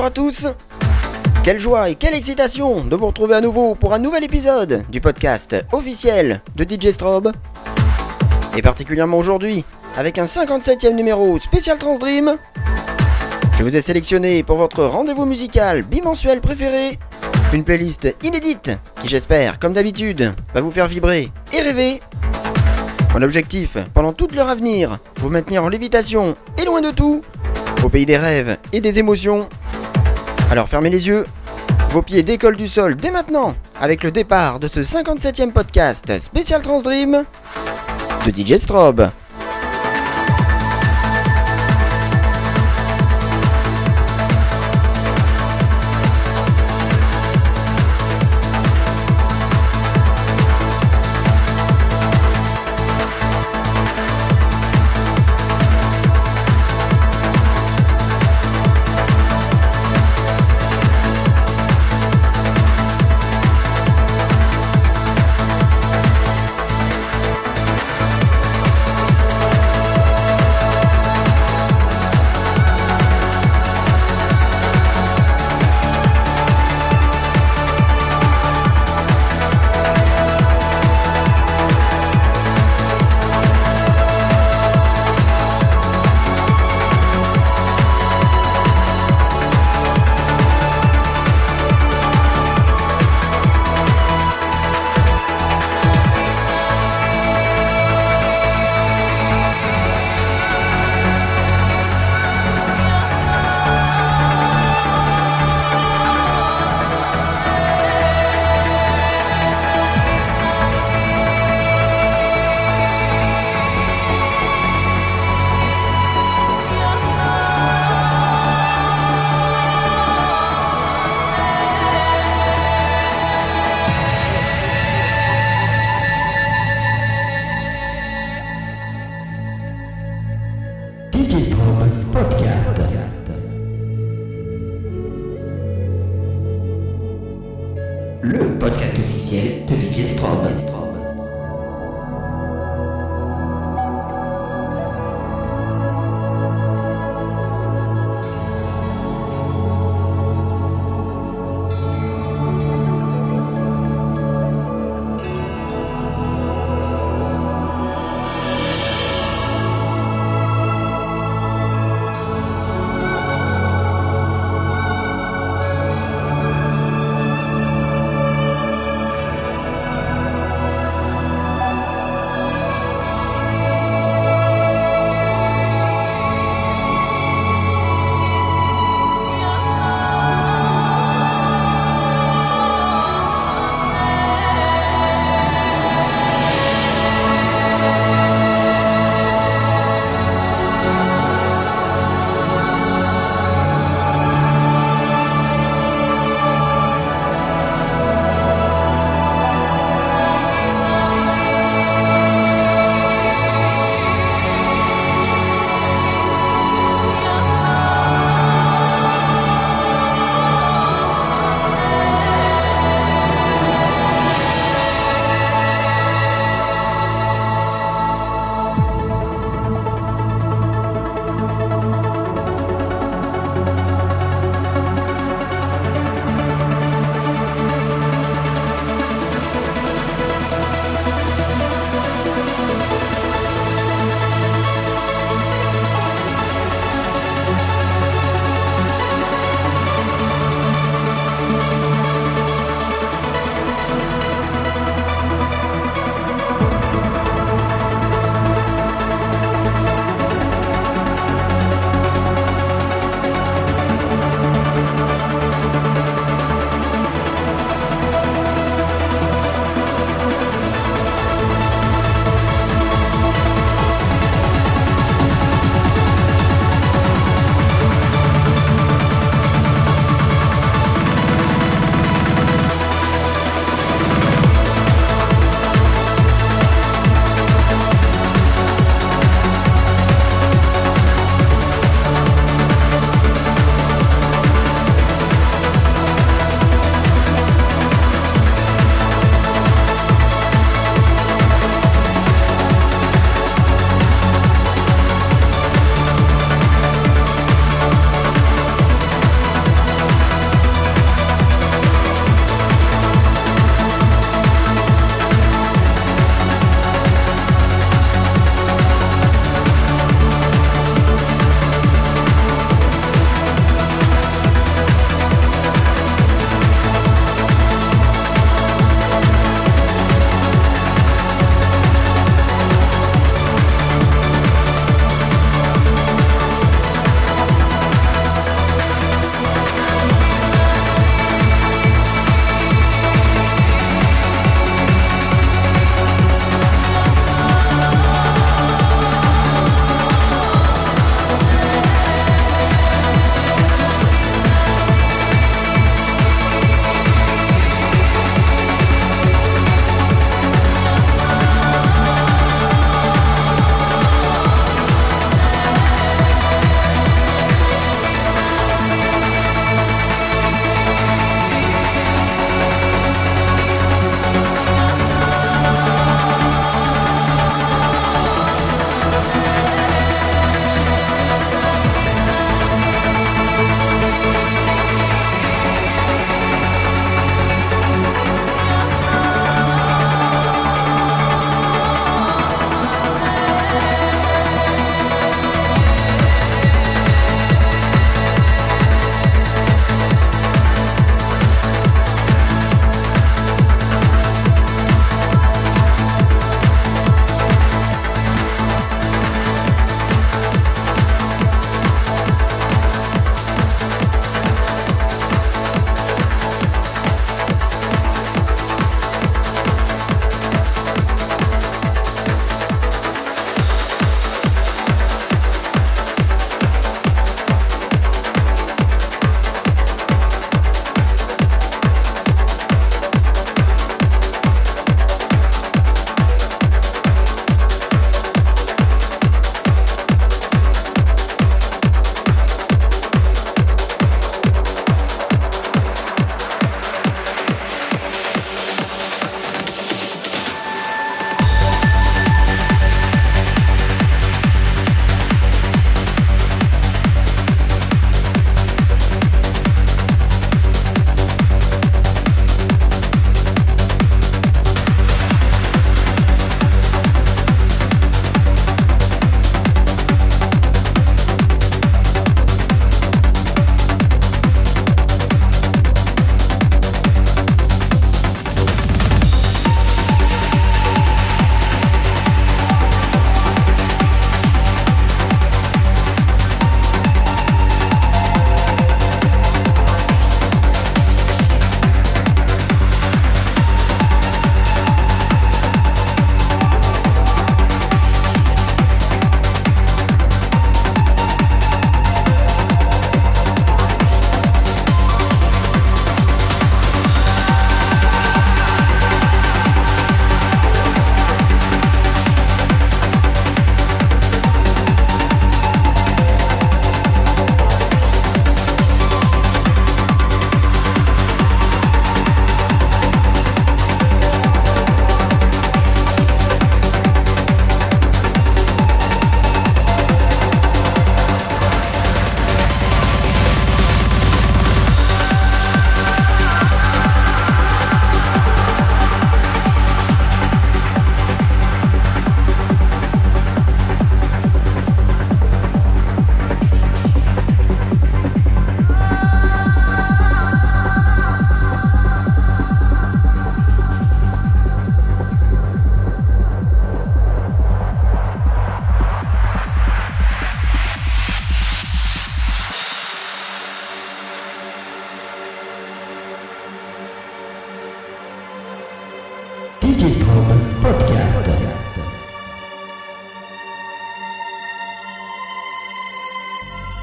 Bonjour à tous Quelle joie et quelle excitation de vous retrouver à nouveau pour un nouvel épisode du podcast officiel de DJ Strobe. Et particulièrement aujourd'hui, avec un 57e numéro spécial Transdream, je vous ai sélectionné pour votre rendez-vous musical bimensuel préféré une playlist inédite qui j'espère, comme d'habitude, va vous faire vibrer et rêver. Mon objectif, pendant toute leur avenir, vous maintenir en lévitation et loin de tout, au pays des rêves et des émotions. Alors fermez les yeux, vos pieds décollent du sol dès maintenant avec le départ de ce 57e podcast spécial Transdream de DJ Strobe.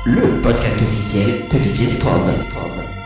Le podcast officiel de DJ Strobe.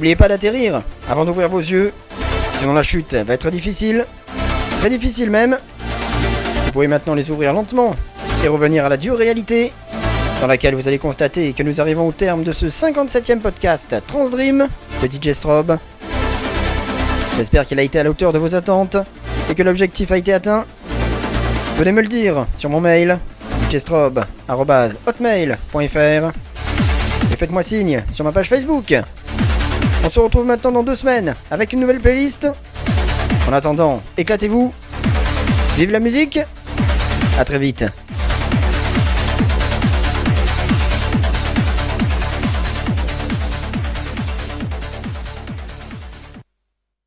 N'oubliez pas d'atterrir avant d'ouvrir vos yeux, sinon la chute va être difficile, très difficile même. Vous pouvez maintenant les ouvrir lentement et revenir à la dure réalité, dans laquelle vous allez constater que nous arrivons au terme de ce 57e podcast Transdream de DJ Strobe. J'espère qu'il a été à la hauteur de vos attentes et que l'objectif a été atteint. Venez me le dire sur mon mail djstrobe.hotmail.fr et faites-moi signe sur ma page Facebook. On se retrouve maintenant dans deux semaines avec une nouvelle playlist. En attendant, éclatez-vous. Vive la musique. À très vite.